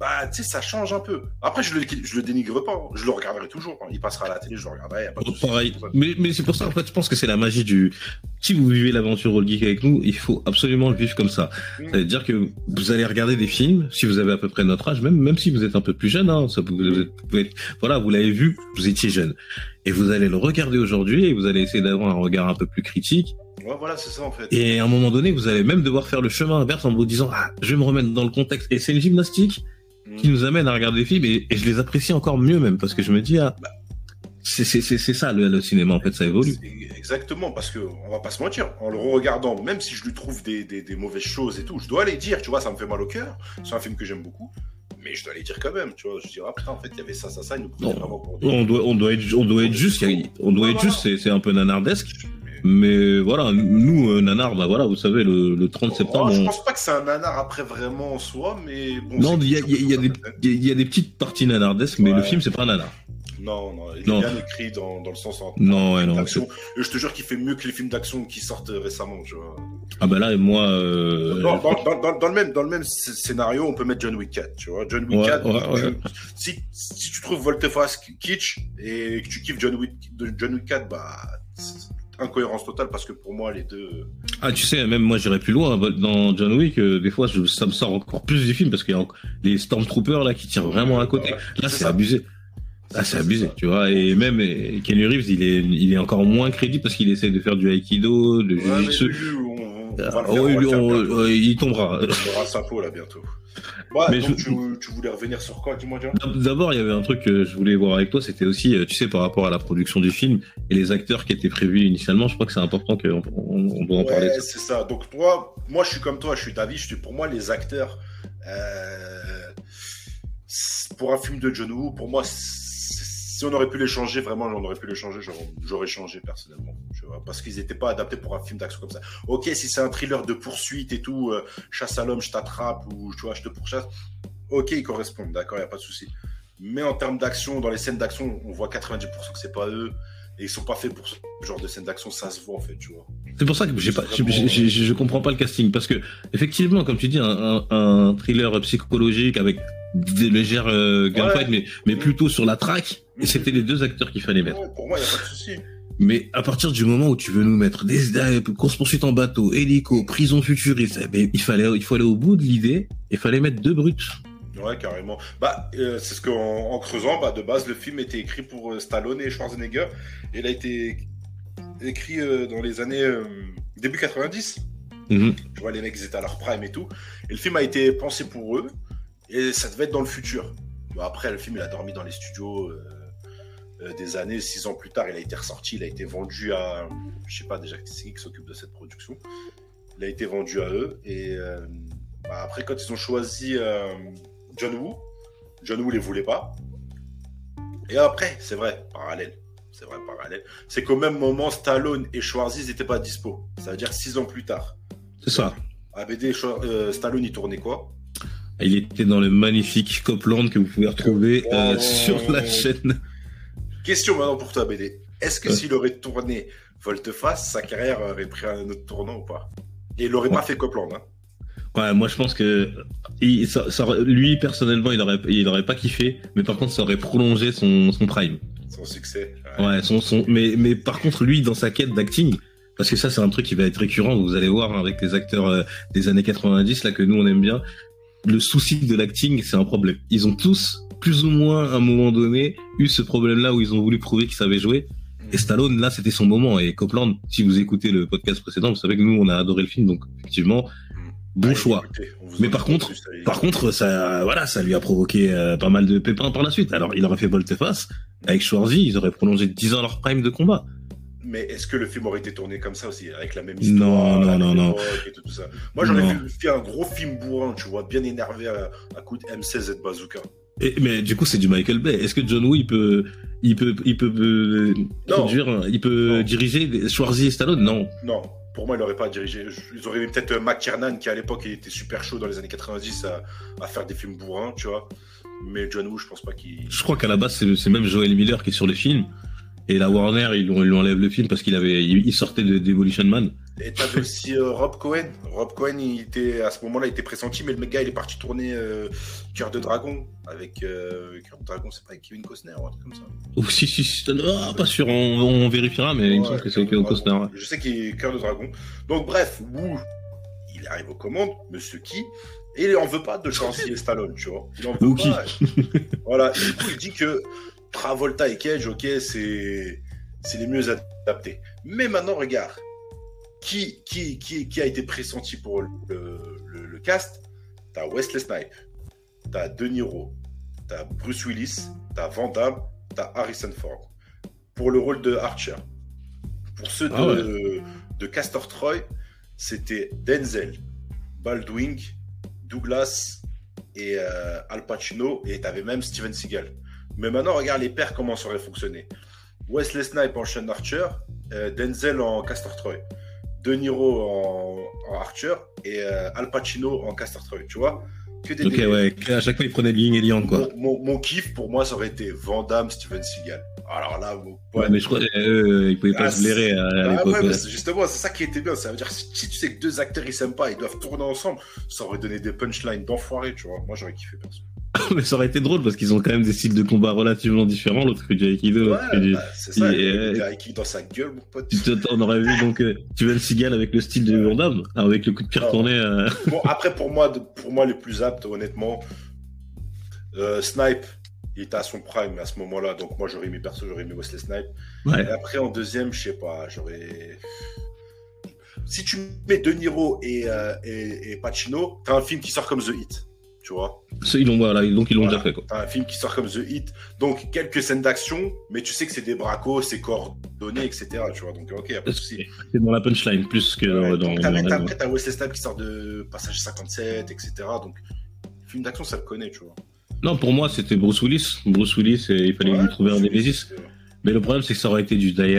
bah, tu sais, ça change un peu. Après, je le, je le dénigre pas. hein. Je le regarderai toujours. hein. Il passera à la télé, je le regarderai. y a pas de souci. Pareil. Mais, mais c'est pour ça, en fait, je pense que c'est la magie du. Si vous vivez l'aventure All Geek avec nous, il faut absolument le vivre comme ça. Mm. C'est-à-dire que vous allez regarder des films, si vous avez à peu près notre âge, même, même si vous êtes un peu plus jeune, hein, ça vous êtes- vous pouvez être- voilà, vous l'avez vu, vous étiez jeune. Et vous allez le regarder aujourd'hui et vous allez essayer d'avoir un regard un peu plus critique. Ouais, voilà, c'est ça, en fait. Et à un moment donné, vous allez même devoir faire le chemin inverse en vous disant, ah, je vais me remettre dans le contexte. Et c'est une gymnastique. Qui nous amène à regarder des films et, et je les apprécie encore mieux même parce que je me dis, ah, c'est, c'est, ça le, le cinéma, en fait, ça évolue. Exactement, parce que on va pas se mentir, en le regardant, même si je lui trouve des, des, des mauvaises choses et tout, je dois les dire, tu vois, ça me fait mal au cœur. C'est un film que j'aime beaucoup, mais je dois les dire quand même, tu vois. Je dis, ah putain, en fait, il y avait ça, ça, ça, il nous des- On doit, on doit être, on doit être juste, on doit être juste, c'est, c'est un peu nanardesque. Mais- voilà, nous, euh, Nanar, bah voilà, vous savez, le, le 30 septembre, Oh, je on- pense pas que c'est un nanar après vraiment en soi, mais bon. non, il y y y y a- des petites parties nanardesques, mais Ouais. le film, c'est pas un nanar. Non, non, il est bien écrit dans, dans le sens en Non, ouais, non. je te jure qu'il fait mieux que les films d'action qui sortent récemment, tu vois. Ah bah là, moi, euh, Dans, dans, dans, dans- dans le même, dans le même sc- scénario, on peut mettre John Wick 4, tu vois. John Wick Ouais, 4, ouais, tu- ouais. Si, si tu trouves Volteface kitsch et que tu kiffes John Wick, John Wick 4, bah, incohérence totale parce que pour moi, les deux. ah, tu sais, même moi, j'irais plus loin. Dans John Wick, euh, des fois, je- ça me sort encore plus du film parce qu'il y a encore les Stormtroopers là qui tirent vraiment à côté. Là, c'est abusé. Là, c'est abusé, tu vois. Et même euh, Kenny Reeves, il est, il est encore moins crédible parce qu'il essaie de faire du aikido, de Ouais, mais va le Ah, faire, oh, on va lui, le faire on- bientôt. euh, il tombera. Il aura sa peau là bientôt. Mais donc je- tu, tu voulais revenir sur quoi, dis-moi, D'abord, il y avait un truc que je voulais voir avec toi, c'était aussi, euh, tu sais, par rapport à la production du film et les acteurs qui étaient prévus initialement. Je crois que c'est important qu'on on, on doit en parler Ouais, ça. c'est ça. Donc toi, moi je suis comme toi, je suis d'avis. Pour moi les acteurs euh, pour un film de John Woo, pour moi si on aurait pu les changer, vraiment on aurait pu les changer, j'aurais- changé personnellement, tu vois, parce qu'ils n'étaient pas adaptés pour un film d'action comme ça. Ok, si c'est un thriller de poursuite et tout, euh, chasse à l'homme, je t'attrape ou tu vois, je te pourchasse, ok, ils correspondent, d'accord, il y a pas de souci. Mais en termes d'action, dans les scènes d'action, on voit 90% que c'est pas eux. Et ils sont pas faits pour ce genre de scène d'action, ça se voit en fait, tu vois. C'est pour ça que j'ai pas, je comprends pas le casting parce que effectivement, comme tu dis, un, un, thriller psychologique avec des légères euh, gunfights, Ouais. mais mais plutôt sur la track, Mhm. Et c'était les deux acteurs qu'il fallait mettre. Ouais, pour moi, il n'y a pas de souci. Mais à partir du moment où tu veux nous mettre des, courses poursuites en bateau, hélico, prison futuriste, eh ben, il fallait il faut aller au bout de l'idée. Il fallait mettre deux brutes. Ouais, carrément. Bah, euh, c'est ce qu'en en creusant, bah, de base, le film était écrit pour euh, Stallone et Schwarzenegger. Et il a été écrit euh, dans les années début 90. Mhm. Tu vois, les mecs, ils étaient à leur prime et tout. Et le film a été pensé pour eux. Et ça devait être dans le futur. Bon, après, le film, il a dormi dans les studios des années. Six ans plus tard, il a été ressorti. Il a été vendu à. Je sais pas déjà qui s'occupe de cette production. Il a été vendu à eux. Et euh, bah, après, quand ils ont choisi euh, John Woo, John Woo les voulait pas. Et après, c'est vrai, parallèle. C'est vrai, parallèle. C'est qu'au même moment, Stallone et Schwarzy n'étaient pas dispo. Ça veut dire six ans plus tard. C'est ça. ABD, euh, Stallone, il tournait quoi? Il était dans le magnifique Copland que vous pouvez retrouver euh, Oh. sur la chaîne. Question maintenant pour toi, BD. Est-ce que Ouais. s'il aurait tourné Volteface, sa carrière aurait pris un autre tournant ou pas? Et il aurait pas fait Copland, hein? Ouais, moi je pense que il- ça- ça aurait- lui personnellement il aurait il aurait pas kiffé, mais par contre ça aurait prolongé son, son prime. Son succès. Ouais, son, son, mais, mais par contre, lui, dans sa quête d'acting, parce que ça, c'est un truc qui va être récurrent, vous allez voir avec les acteurs euh, des années 90, là, que nous, on aime bien, le souci de l'acting, c'est un problème. Ils ont tous, plus ou moins, à un moment donné, eu ce problème-là où ils ont voulu prouver qu'ils savaient jouer. Et Stallone, là, c'était son moment. Et Copland, si vous écoutez le podcast précédent, vous savez que nous, on a adoré le film, donc, effectivement, bon Allez, choix. écoutez, Mais par contre- plus. Par contre, ça, voilà, ça lui a provoqué euh, pas mal de pépins par la suite. Alors, il aurait fait volte-face. Avec Schwarzy, ils auraient prolongé 10 ans leur prime de combat. Mais est-ce que le film aurait été tourné comme ça aussi, avec la même Non, histoire non, non, non. époque et tout, tout ça? Moi, j'aurais Non. fait, fait un gros film bourrin, tu vois, bien énervé à, à coup de M16 et de bazooka. Et, mais du coup, c'est du Michael Bay. Est-ce que John Woo, il peut, il peut, il peut, euh, un- il peut Non. diriger Schwarzy et Stallone? Non. Non, pour moi, il n'aurait pas dirigé. Ils auraient eu peut-être McKiernan, qui à l'époque il était super chaud dans les années 90 à, à faire des films bourrins, tu vois. Mais John Woo, je pense pas qu'il. Je crois qu'à la base, c'est c'est même Joel Miller qui est sur les films. Et la Warner, ils lui enlèvent le film parce qu'il avait, il il sortait de Demolition Man. Et t'avais aussi euh, Rob Cohen. Rob Cohen, il était, à ce moment-là, il était pressenti, mais le gars, il est parti tourner euh, Cœur de Dragon avec. Euh, Cœur de Dragon, c'est pas avec Kevin Costner ou un truc comme ça. Oh, si, si, si, ah, pas sûr, on, on vérifiera, mais il me semble que c'est Kevin Costner. Ouais. Je sais qu'il est Cœur de Dragon. Donc, bref, il arrive aux commandes, Monsieur Qui, et il en veut pas de changer Stallone, tu vois. Il en veut Wookie. pas. voilà, et du coup, il dit que Travolta et Cage, ok, c'est les mieux adaptés. Mais maintenant, regarde, qui, qui, qui, qui a été pressenti pour le, le, le cast T'as Wesley Snipe, t'as De Niro, t'as Bruce Willis, t'as Van Damme, t'as Harrison Ford. Pour le rôle de Archer. Pour ceux de, Ah de Castor Troy, c'était Denzel, Baldwin, Douglas et euh, Al Pacino, et t'avais même Steven Seagal. Mais maintenant, regarde les paires, comment ça aurait fonctionné. Wesley Snipe en Sean Archer, euh, Denzel en Castor Troy, De Niro en, en Archer et euh, Al Pacino en Castor Troy, tu vois? Que des Ok, ouais, à chaque fois, il prenait Yin et Yang, quoi. Mon, mon- mon kiff, pour moi, ça aurait été Van Damme, Steven Seagal. Alors là, mon Ouais, mais je crois euh, ils pouvaient pas Ah, se blairer à, à ah l'époque. ouais, mais ouais. c'est- justement, c'est ça qui était bien. Ça veut dire, si, si tu sais que deux acteurs ils s'aiment pas, ils doivent tourner ensemble, ça aurait donné des punchlines d'enfoirés, tu vois. Moi, j'aurais kiffé perso. mais ça aurait été drôle parce qu'ils ont quand même des styles de combat relativement différents. L'autre fait du Aikido, l'autre fait du. bah, c'est ça. Il euh, y a qui dans sa gueule, mon pote. Tu on aurait vu donc euh, Steven Seagal avec le style de Van Damme, avec le coup de pied Ah. retourné. euh, Bon, après, pour moi, de- pour moi, les plus aptes, honnêtement, euh, Snipe, il était à son prime à ce moment-là. Donc, moi, j'aurais mis perso, j'aurais mis Wesley Snipe. Ouais. Et après, en deuxième, je sais pas, j'aurais. Si tu mets De Niro et, euh, et, et Pacino, t'as un film qui sort comme The Hit, tu vois. Ils l'ont voilà, donc ils l'ont Voilà. déjà fait quoi. T'as un film qui sort comme The Hit, donc quelques scènes d'action, mais tu sais que c'est des bracos, c'est coordonné, etc. Tu vois, donc ok, y a pas de souci. C'est dans la punchline plus que Ouais, dans, donc Après, t'as Wesley Snipes qui sort de Passage 57, etc. Donc, film d'action, ça le connaît, tu vois. Non, pour moi, c'était Bruce Willis. Bruce Willis, et il fallait Ouais, lui trouver un Nemesis. Mais le problème, c'est que ça aurait été du Die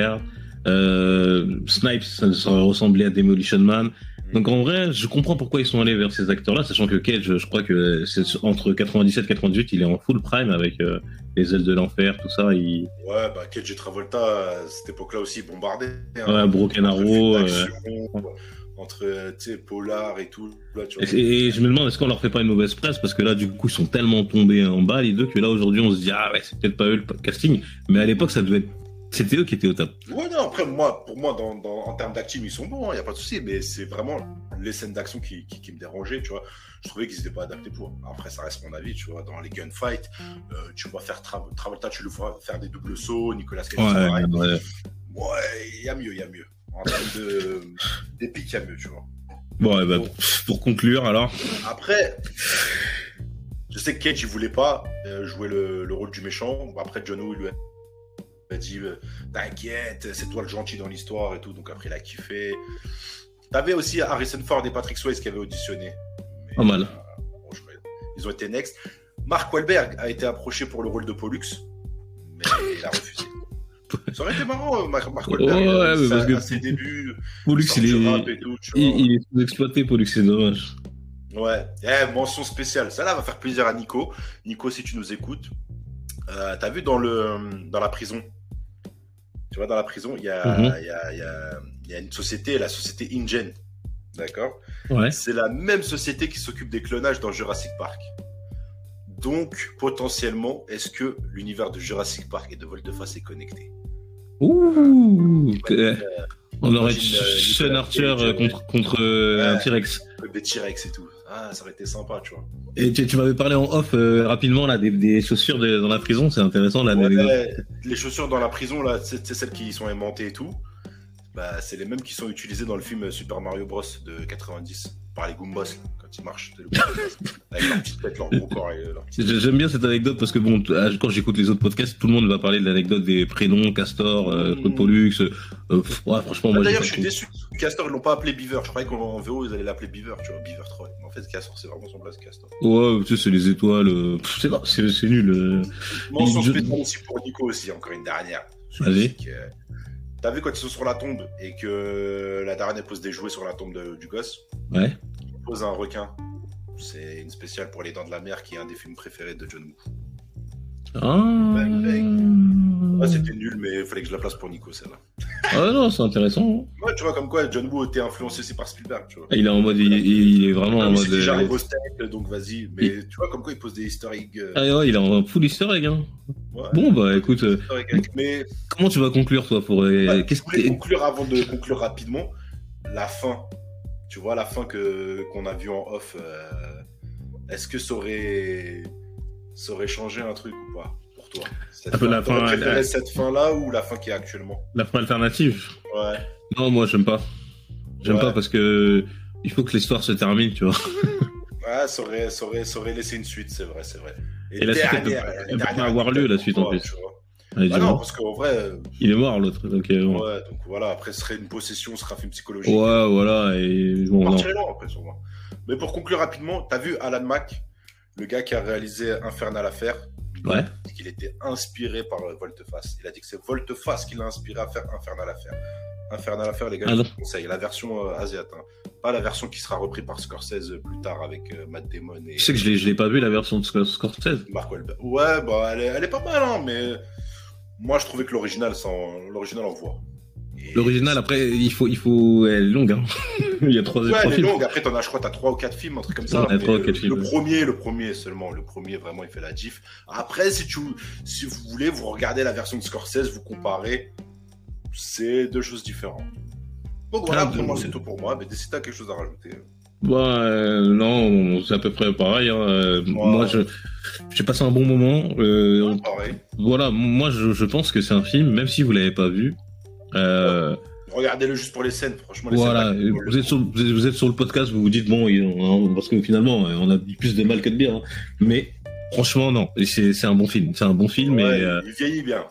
Snipes, ça, ça ressemblé à Demolition Man. Donc en vrai, je comprends pourquoi ils sont allés vers ces acteurs-là, sachant que Cage, je crois que c'est entre 97 et 98, il est en full prime avec euh, les ailes de l'enfer, tout ça. Il... Ouais, bah, Cage et Travolta, à cette époque-là aussi, bombardés. hein. Ouais, Broken Arrow, euh, Entre, euh, tu sais, Polar et tout. Là, tu Et, et je me demande, est-ce qu'on leur fait pas une mauvaise presse? Parce que là, du coup, ils sont tellement tombés en bas, les deux, que là, aujourd'hui, on se dit, ah ouais, c'est peut-être pas eux le casting. Mais à l'époque, ça devait être. C'était eux qui étaient au top. Ouais, non, après, moi, pour moi, dans, dans- en termes d'acting, ils sont bons, il n'y a pas de souci, mais c'est vraiment les scènes d'action qui, qui, qui me dérangeaient, tu vois. Je trouvais qu'ils n'étaient pas adaptés pour. Après, ça reste mon avis, tu vois. Dans les gunfights, euh, tu vois faire Tra- Travolta, tu le vois faire des doubles sauts, Nicolas Cage, ouais. Ouais, il y a mieux, il y a mieux. En termes de- d'épique, il y a mieux, tu vois. Bon, ouais, bah, pour conclure, alors. Après, je sais que Cage, il voulait pas euh, jouer le, le rôle du méchant. Après, John Woo, il lui a a dit euh, T'inquiète, c'est toi le gentil dans l'histoire et tout. Donc après, il a kiffé. T'avais aussi Harrison Ford et Patrick Swayze qui avaient auditionné. Mais, Pas mal. euh, bon, je crois- ils ont été next. Mark Wahlberg a été approché pour le rôle de Pollux, mais il a refusé. Ça aurait été marrant, euh, Mark, Mark Wahlberg. Ouais, mais ça- parce que- à ses débuts, Pollux, il est. et tout. Il, il est sous-exploité, Pollux, c'est dommage. Ouais, eh, mention spéciale. Ça là va faire plaisir à Nico. Nico, si tu nous écoutes, euh, t'as vu dans le dans la prison. Tu vois, dans la prison, il y y, y, a, il y a une société, la société InGen. D'accord? Ouais. C'est la même société qui s'occupe des clonages dans Jurassic Park. Donc, potentiellement, est-ce que l'univers de Jurassic Park et de Volteface est connecté? Ouh euh, On aurait euh, Sean Archer contre, contre euh, un. T-Rex. Des T-Rex et tout. Ah, ça aurait été sympa, tu vois. Et tu, tu m'avais parlé en off euh, rapidement là des, des chaussures de- dans la prison, c'est intéressant là. Ouais, les chaussures dans la prison, là, c'est c'est celles qui sont aimantées et tout. Bah, c'est les mêmes qui sont utilisées dans le film Super Mario Bros de 90 par les Goombas là, quand ils marchent. le Avec leur petite tête, leur gros corps et leur petite... J'ai- J'aime bien cette anecdote parce que bon, quand j'écoute les autres podcasts, tout le monde va parler de l'anecdote des prénoms, Castor, euh. Claude Pollux. euh, pff, ouais, franchement, Ah, D'ailleurs, je suis déçu. Castor, ils l'ont pas appelé Beaver. Je croyais qu'en VO, ils allaient l'appeler Beaver, tu vois, Beaver 3. Mais en fait, Castor, c'est vraiment son blaze, Castor. Ouais, tu sais, c'est les étoiles. euh, c'est nul. euh. Mention Je- spéciale aussi pour Nico aussi, encore une dernière. Vas-y. T'as vu quand ils sont sur la tombe et que la daronne pose des jouets sur la tombe de- du gosse? Ouais. Un requin. C'est une spéciale pour les dents de la mer qui est un des films préférés de John Woo. Ah. Ah, c'était nul, mais il fallait que je la place pour Nico, celle-là. Ah non, c'est intéressant. Ouais, tu vois, comme quoi John Woo était influencé aussi par Spielberg, tu vois. Il est en mode, il, il est vraiment Ah, en mode. c'est déjà euh, au steak, donc vas-y. Mais tu vois, comme quoi il pose des eggs. euh, Ah ouais, il est en full easter egg. Hein. ouais, Bon bah écoute, euh. Mais comment tu vas conclure toi pour ouais, qu'est-ce que conclure avant de conclure rapidement. La fin. Tu vois, la fin que qu'on a vue en off. euh, Est-ce que ça aurait... ça aurait changé un truc ou pas pour toi? Cette Un peu la fin, la- cette fin-là ou la fin qui est actuellement? La fin alternative? Ouais. Non, moi j'aime pas. J'aime Ouais. pas parce que il faut que l'histoire se termine, tu vois. Ouais, ça aurait, ça aurait, ça aurait laissé une suite, c'est vrai, c'est vrai. Et la suite, elle peut- elle peut pas avoir lieu, la suite, en plus. tu vois. Allez, Bah non, parce qu'en vrai, euh, Il est mort l'autre. Donc euh, ouais, donc voilà, après ce serait une possession, ce sera un film psychologique. ouais, voilà. Et bon, On partirait là, après, sur moi. Mais pour conclure rapidement, t'as vu Alan Mack, le gars qui a réalisé Infernal Affair? Ouais. Qu'il était inspiré par euh, Volteface. Il a dit que c'est Volteface qui l'a inspiré à faire Infernal Affair. Infernal Affair, les gars, Ah je vous conseille. La version euh, asiatique, hein. pas la version qui sera reprise par Scorsese plus tard avec euh, Matt Damon et Tu sais que je l'ai, je l'ai pas vu la version de Scor- Scorsese. Mark Wahlberg. Ouais, bah, elle est, elle est pas mal, hein, mais moi je trouvais que l'original, sans... l'original envoie. Et- L'original, après, il faut, il faut, elle est longue. Hein. il y a trois, Ouais, trois elle est films. longue. Après, t'en as, je crois, t'as trois ou quatre films, un truc comme ça. Ouais, mais trois ou le, quatre films, le premier, le premier seulement. Le premier, vraiment, il fait la gif. Après, si tu, si vous voulez, vous regardez la version de Scorsese, vous comparez. C'est deux choses différentes. Donc voilà, Ah, pour moi, c'est tout pour moi. Mais si t'as quelque chose à rajouter. Bah, euh, non, c'est à peu près pareil. hein. Euh, Moi, je, j'ai passé un bon moment. Euh, voilà, moi, je, je pense que c'est un film, même si vous l'avez pas vu. Euh, Regardez-le juste pour les scènes. Franchement, les voilà, scènes. vous êtes, sur, vous êtes- vous êtes sur le podcast, vous vous dites bon, on- parce que finalement, euh, on a plus de mal que de bien. hein. Mais franchement, non, c'est, c'est un bon film. C'est un bon film. Ouais, et, euh, Il vieillit bien.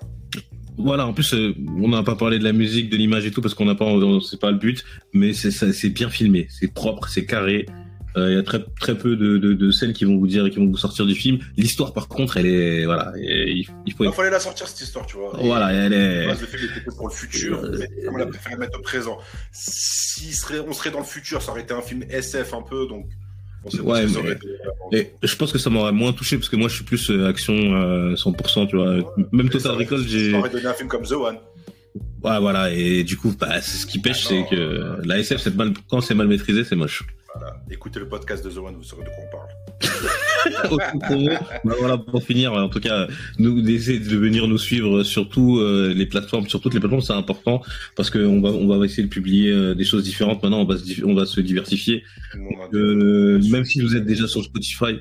Voilà, en plus, euh, on n'a pas parlé de la musique, de l'image et tout, parce qu'on n'a pas, c'est pas le but, mais c'est bien filmé, c'est propre, c'est carré. Euh, Il y a très très peu de, de, de scènes qui vont vous dire, qui vont vous sortir du film. L'histoire, par contre, elle est, voilà, et il, il faut. Il fallait la sortir, cette histoire, tu vois. Voilà, elle est. Le film était pour le futur, Euh, mais on a préféré mettre au présent. Si serait, on serait dans le futur, ça aurait été un film SF un peu, donc. Ouais, mais- aurait. Et je pense que ça m'aurait moins touché parce que moi, je suis plus euh, action euh, 100%, tu vois. Même Total Recall, j'ai. Ça aurait donné un film comme The One. Ouais, voilà, et du coup, bah, c'est ce qui pêche, c'est que la SF, c'est mal, quand c'est mal maîtrisé, c'est moche. Voilà. Écoutez le podcast de The One, vous saurez de quoi on parle. Bah voilà, pour finir, en tout cas, nous d'essayer de venir nous suivre sur tous euh, les plateformes, sur toutes les plateformes, c'est important parce qu'on va on va essayer de publier euh, des choses différentes. Maintenant, on va se, dif- on va se diversifier. Le Euh, même si vous êtes déjà sur Spotify,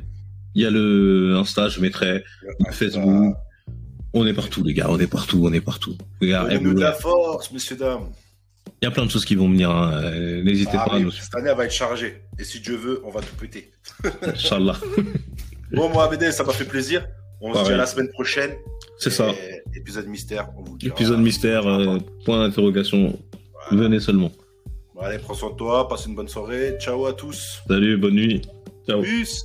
il y a le Insta, je mettrai Ah, Facebook. On est partout, les gars, on est partout, on est partout. Donnez-nous de la force, messieurs, dames. Il y a plein de choses qui vont venir. hein. Euh, N'hésitez Ça pas à nous. Cette année, elle va être chargée. Et si Dieu veut, on va tout péter. Inch'Allah. Bon, moi, Abedé, ça m'a fait plaisir. On se dit à la semaine prochaine. C'est ça. Épisode mystère, on vous dira. Épisode mystère, euh, point d'interrogation. Voilà. Venez seulement. Bon, allez, prends soin de toi, passe une bonne soirée. Ciao à tous. Salut, bonne nuit. Ciao. Peace.